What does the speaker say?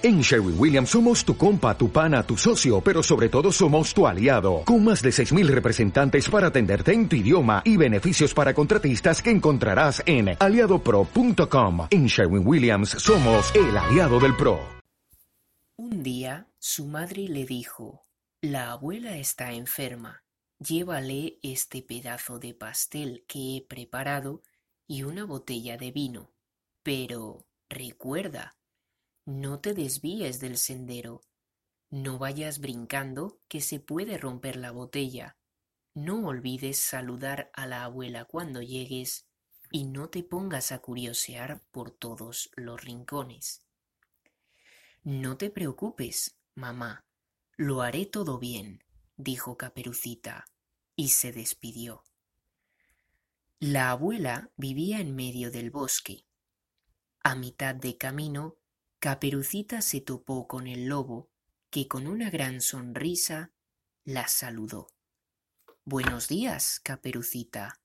En Sherwin Williams somos tu compa, tu pana, tu socio, pero sobre todo somos tu aliado, con más de 6.000 representantes para atenderte en tu idioma y beneficios para contratistas que encontrarás en aliadopro.com. En Sherwin Williams somos el aliado del PRO. Un día su madre le dijo, la abuela está enferma, llévale este pedazo de pastel que he preparado y una botella de vino. Pero recuerda, no te desvíes del sendero. No vayas brincando que se puede romper la botella. No olvides saludar a la abuela cuando llegues y no te pongas a curiosear por todos los rincones. No te preocupes, mamá. Lo haré todo bien, dijo Caperucita, y se despidió. La abuela vivía en medio del bosque. A mitad de camino Caperucita se topó con el lobo, que con una gran sonrisa la saludó. Buenos días, Caperucita,